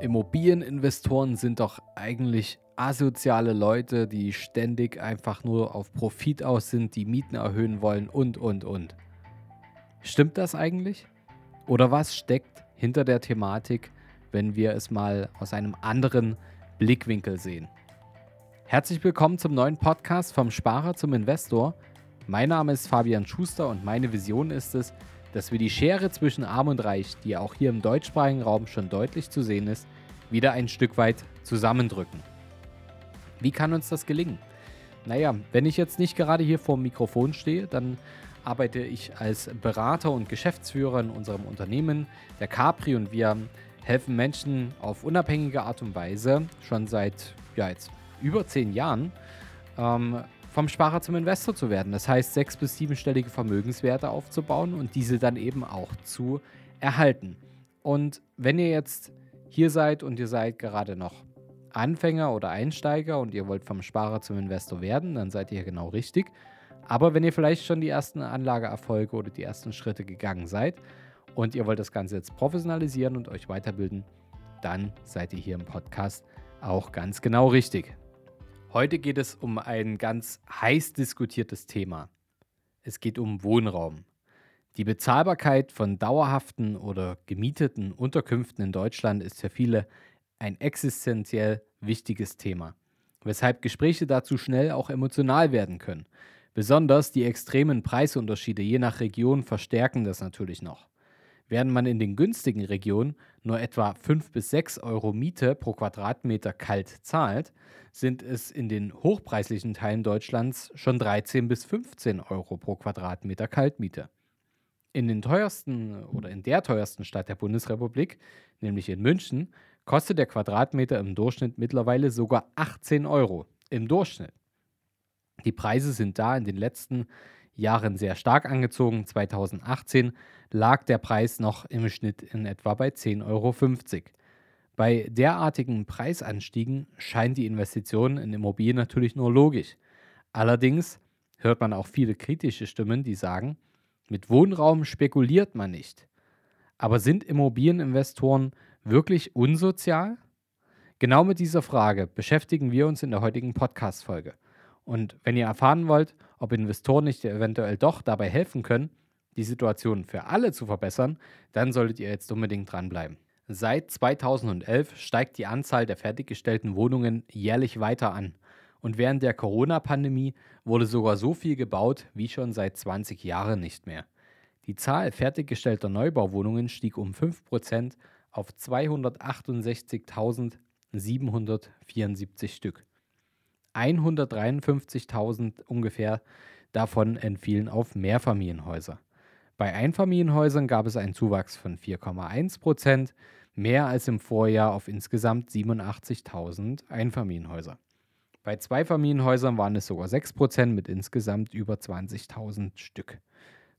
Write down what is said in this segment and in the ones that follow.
Immobilieninvestoren sind doch eigentlich asoziale Leute, die ständig einfach nur auf Profit aus sind, die Mieten erhöhen wollen und, und, und. Stimmt das eigentlich? Oder was steckt hinter der Thematik, wenn wir es mal aus einem anderen Blickwinkel sehen? Herzlich willkommen zum neuen Podcast vom Sparer zum Investor. Mein Name ist Fabian Schuster und meine Vision ist es, dass wir die Schere zwischen Arm und Reich, die auch hier im deutschsprachigen Raum schon deutlich zu sehen ist, wieder ein Stück weit zusammendrücken. Wie kann uns das gelingen? Naja, wenn ich jetzt nicht gerade hier vor dem Mikrofon stehe, dann arbeite ich als Berater und Geschäftsführer in unserem Unternehmen, der Capri, und wir helfen Menschen auf unabhängige Art und Weise schon seit ja, jetzt über zehn Jahren ähm, vom Sparer zum Investor zu werden. Das heißt, sechs- bis siebenstellige Vermögenswerte aufzubauen und diese dann eben auch zu erhalten. Und wenn ihr jetzt hier seid und ihr seid gerade noch Anfänger oder Einsteiger und ihr wollt vom Sparer zum Investor werden, dann seid ihr genau richtig. Aber wenn ihr vielleicht schon die ersten Anlageerfolge oder die ersten Schritte gegangen seid und ihr wollt das Ganze jetzt professionalisieren und euch weiterbilden, dann seid ihr hier im Podcast auch ganz genau richtig. Heute geht es um ein ganz heiß diskutiertes Thema. Es geht um Wohnraum. Die Bezahlbarkeit von dauerhaften oder gemieteten Unterkünften in Deutschland ist für viele ein existenziell wichtiges Thema, weshalb Gespräche dazu schnell auch emotional werden können. Besonders die extremen Preisunterschiede je nach Region verstärken das natürlich noch. Während man in den günstigen Regionen nur etwa 5 bis 6 Euro Miete pro Quadratmeter kalt zahlt, sind es in den hochpreislichen Teilen Deutschlands schon 13 bis 15 Euro pro Quadratmeter Kaltmiete. In den teuersten oder in der teuersten Stadt der Bundesrepublik, nämlich in München, kostet der Quadratmeter im Durchschnitt mittlerweile sogar 18 Euro. Im Durchschnitt. Die Preise sind da in den letzten Jahren sehr stark angezogen. 2018 lag der Preis noch im Schnitt in etwa bei 10,50 Euro. Bei derartigen Preisanstiegen scheint die Investition in Immobilien natürlich nur logisch. Allerdings hört man auch viele kritische Stimmen, die sagen, mit Wohnraum spekuliert man nicht. Aber sind Immobilieninvestoren wirklich unsozial? Genau mit dieser Frage beschäftigen wir uns in der heutigen Podcast-Folge. Und wenn ihr erfahren wollt, ob Investoren nicht eventuell doch dabei helfen können, die Situation für alle zu verbessern, dann solltet ihr jetzt unbedingt dranbleiben. Seit 2011 steigt die Anzahl der fertiggestellten Wohnungen jährlich weiter an. Und während der Corona-Pandemie wurde sogar so viel gebaut wie schon seit 20 Jahren nicht mehr. Die Zahl fertiggestellter Neubauwohnungen stieg um 5% auf 268.774 Stück. 153.000 ungefähr davon entfielen auf Mehrfamilienhäuser. Bei Einfamilienhäusern gab es einen Zuwachs von 4,1 Prozent, mehr als im Vorjahr auf insgesamt 87.000 Einfamilienhäuser. Bei Zweifamilienhäusern waren es sogar 6 Prozent mit insgesamt über 20.000 Stück.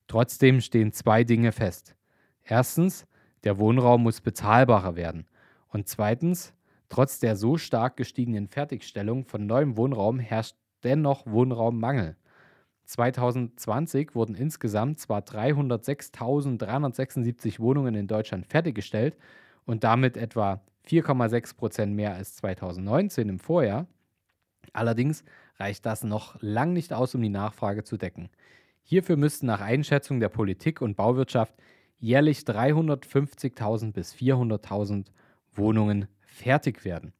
Trotzdem stehen zwei Dinge fest. Erstens, der Wohnraum muss bezahlbarer werden. Und zweitens, Trotz der so stark gestiegenen Fertigstellung von neuem Wohnraum herrscht dennoch Wohnraummangel. 2020 wurden insgesamt zwar 306.376 Wohnungen in Deutschland fertiggestellt und damit etwa 4,6 Prozent mehr als 2019 im Vorjahr. Allerdings reicht das noch lang nicht aus, um die Nachfrage zu decken. Hierfür müssten nach Einschätzung der Politik und Bauwirtschaft jährlich 350.000 bis 400.000 Wohnungen fertig werden.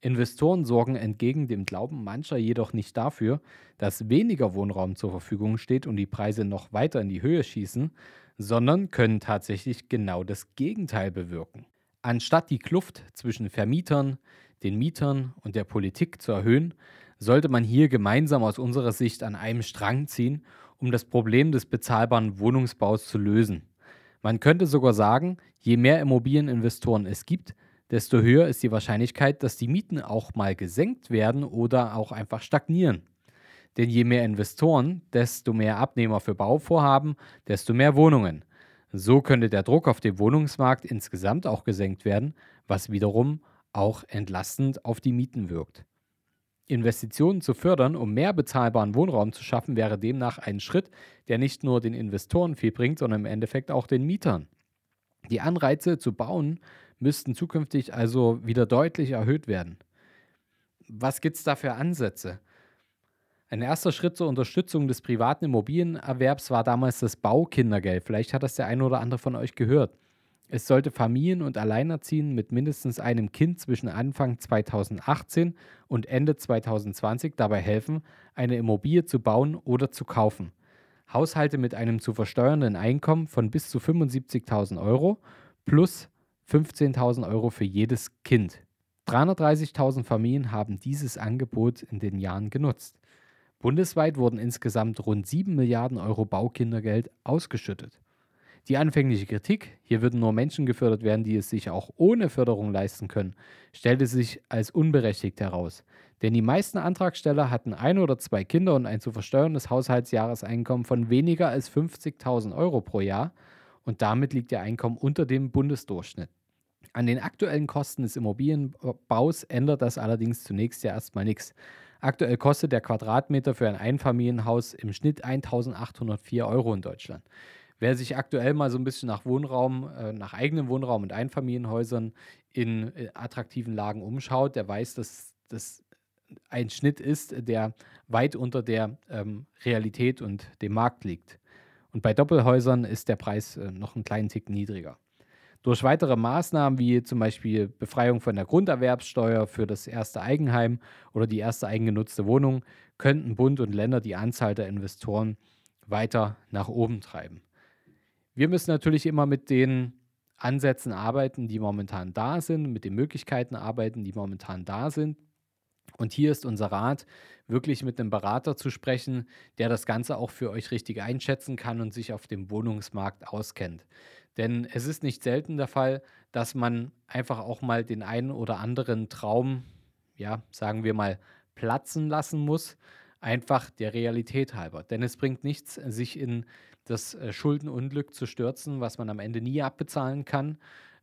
Investoren sorgen entgegen dem Glauben mancher jedoch nicht dafür, dass weniger Wohnraum zur Verfügung steht und die Preise noch weiter in die Höhe schießen, sondern können tatsächlich genau das Gegenteil bewirken. Anstatt die Kluft zwischen Vermietern, den Mietern und der Politik zu erhöhen, sollte man hier gemeinsam aus unserer Sicht an einem Strang ziehen, um das Problem des bezahlbaren Wohnungsbaus zu lösen. Man könnte sogar sagen, je mehr Immobilieninvestoren es gibt, desto höher ist die Wahrscheinlichkeit, dass die Mieten auch mal gesenkt werden oder auch einfach stagnieren. Denn je mehr Investoren, desto mehr Abnehmer für Bauvorhaben, desto mehr Wohnungen. So könnte der Druck auf den Wohnungsmarkt insgesamt auch gesenkt werden, was wiederum auch entlastend auf die Mieten wirkt. Investitionen zu fördern, um mehr bezahlbaren Wohnraum zu schaffen, wäre demnach ein Schritt, der nicht nur den Investoren viel bringt, sondern im Endeffekt auch den Mietern. Die Anreize zu bauen müssten zukünftig also wieder deutlich erhöht werden. Was gibt es da für Ansätze? Ein erster Schritt zur Unterstützung des privaten Immobilienerwerbs war damals das Baukindergeld. Vielleicht hat das der eine oder andere von euch gehört. Es sollte Familien und Alleinerziehenden mit mindestens einem Kind zwischen Anfang 2018 und Ende 2020 dabei helfen, eine Immobilie zu bauen oder zu kaufen. Haushalte mit einem zu versteuernden Einkommen von bis zu 75.000 Euro plus 15.000 Euro für jedes Kind. 330.000 Familien haben dieses Angebot in den Jahren genutzt. Bundesweit wurden insgesamt rund 7 Milliarden Euro Baukindergeld ausgeschüttet. Die anfängliche Kritik, hier würden nur Menschen gefördert werden, die es sich auch ohne Förderung leisten können, stellte sich als unberechtigt heraus. Denn die meisten Antragsteller hatten ein oder zwei Kinder und ein zu versteuerndes Haushaltsjahreseinkommen von weniger als 50.000 Euro pro Jahr und damit liegt ihr Einkommen unter dem Bundesdurchschnitt. An den aktuellen Kosten des Immobilienbaus ändert das allerdings zunächst ja erstmal nichts. Aktuell kostet der Quadratmeter für ein Einfamilienhaus im Schnitt 1804 Euro in Deutschland. Wer sich aktuell mal so ein bisschen nach Wohnraum, äh, nach eigenem Wohnraum und Einfamilienhäusern in äh, attraktiven Lagen umschaut, der weiß, dass das ein Schnitt ist, der weit unter der ähm, Realität und dem Markt liegt. Und bei Doppelhäusern ist der Preis äh, noch einen kleinen Tick niedriger. Durch weitere Maßnahmen wie zum Beispiel Befreiung von der Grunderwerbssteuer für das erste Eigenheim oder die erste eigengenutzte Wohnung könnten Bund und Länder die Anzahl der Investoren weiter nach oben treiben. Wir müssen natürlich immer mit den Ansätzen arbeiten, die momentan da sind, mit den Möglichkeiten arbeiten, die momentan da sind. Und hier ist unser Rat, wirklich mit einem Berater zu sprechen, der das Ganze auch für euch richtig einschätzen kann und sich auf dem Wohnungsmarkt auskennt. Denn es ist nicht selten der Fall, dass man einfach auch mal den einen oder anderen Traum, ja, sagen wir mal, platzen lassen muss, einfach der Realität halber. Denn es bringt nichts, sich in das äh, Schuldenunglück zu stürzen, was man am Ende nie abbezahlen kann,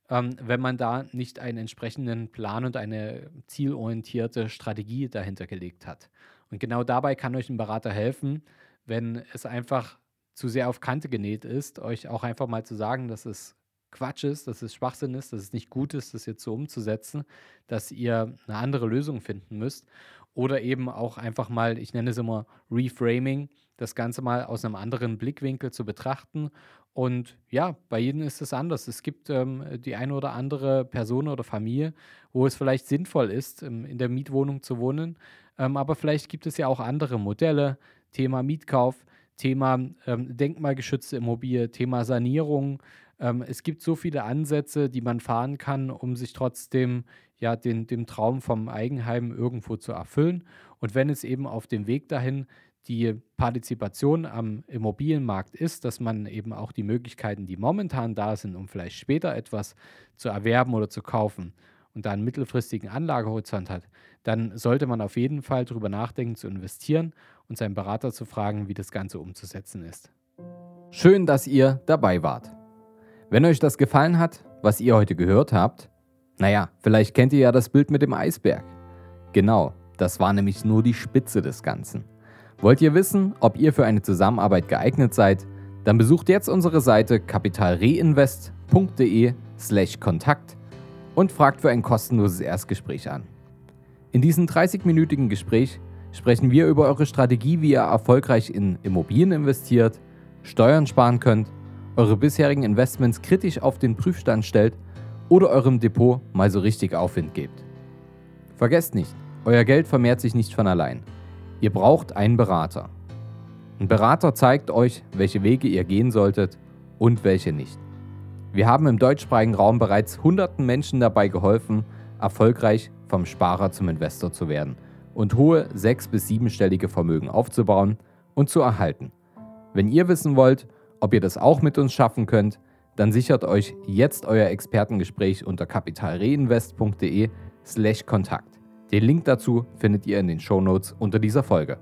ähm, wenn man da nicht einen entsprechenden Plan und eine zielorientierte Strategie dahinter gelegt hat. Und genau dabei kann euch ein Berater helfen, wenn es einfach zu sehr auf Kante genäht ist, euch auch einfach mal zu sagen, dass es Quatsch ist, dass es Schwachsinn ist, dass es nicht gut ist, das jetzt so umzusetzen, dass ihr eine andere Lösung finden müsst. Oder eben auch einfach mal, ich nenne es immer Reframing, das Ganze mal aus einem anderen Blickwinkel zu betrachten. Und ja, bei jedem ist es anders. Es gibt ähm, die eine oder andere Person oder Familie, wo es vielleicht sinnvoll ist, ähm, in der Mietwohnung zu wohnen. Ähm, aber vielleicht gibt es ja auch andere Modelle, Thema Mietkauf, Thema ähm, denkmalgeschützte Immobilie, Thema Sanierung. Ähm, es gibt so viele Ansätze, die man fahren kann, um sich trotzdem ja den, dem Traum vom Eigenheim irgendwo zu erfüllen. Und wenn es eben auf dem Weg dahin die Partizipation am Immobilienmarkt ist, dass man eben auch die Möglichkeiten, die momentan da sind, um vielleicht später etwas zu erwerben oder zu kaufen und da einen mittelfristigen Anlagehorizont hat, dann sollte man auf jeden Fall darüber nachdenken zu investieren und seinen Berater zu fragen, wie das Ganze umzusetzen ist. Schön, dass ihr dabei wart. Wenn euch das gefallen hat, was ihr heute gehört habt, naja, vielleicht kennt ihr ja das Bild mit dem Eisberg. Genau, das war nämlich nur die Spitze des Ganzen. Wollt ihr wissen, ob ihr für eine Zusammenarbeit geeignet seid? Dann besucht jetzt unsere Seite kapitalreinvest.de/slash Kontakt und fragt für ein kostenloses Erstgespräch an. In diesem 30-minütigen Gespräch sprechen wir über eure Strategie, wie ihr erfolgreich in Immobilien investiert, Steuern sparen könnt, eure bisherigen Investments kritisch auf den Prüfstand stellt oder eurem Depot mal so richtig Aufwind gebt. Vergesst nicht, euer Geld vermehrt sich nicht von allein. Ihr braucht einen Berater. Ein Berater zeigt euch, welche Wege ihr gehen solltet und welche nicht. Wir haben im deutschsprachigen Raum bereits hunderten Menschen dabei geholfen, erfolgreich vom Sparer zum Investor zu werden und hohe sechs- bis siebenstellige Vermögen aufzubauen und zu erhalten. Wenn ihr wissen wollt, ob ihr das auch mit uns schaffen könnt, dann sichert euch jetzt euer Expertengespräch unter kapitalreinvest.de/kontakt. Den Link dazu findet ihr in den Shownotes unter dieser Folge.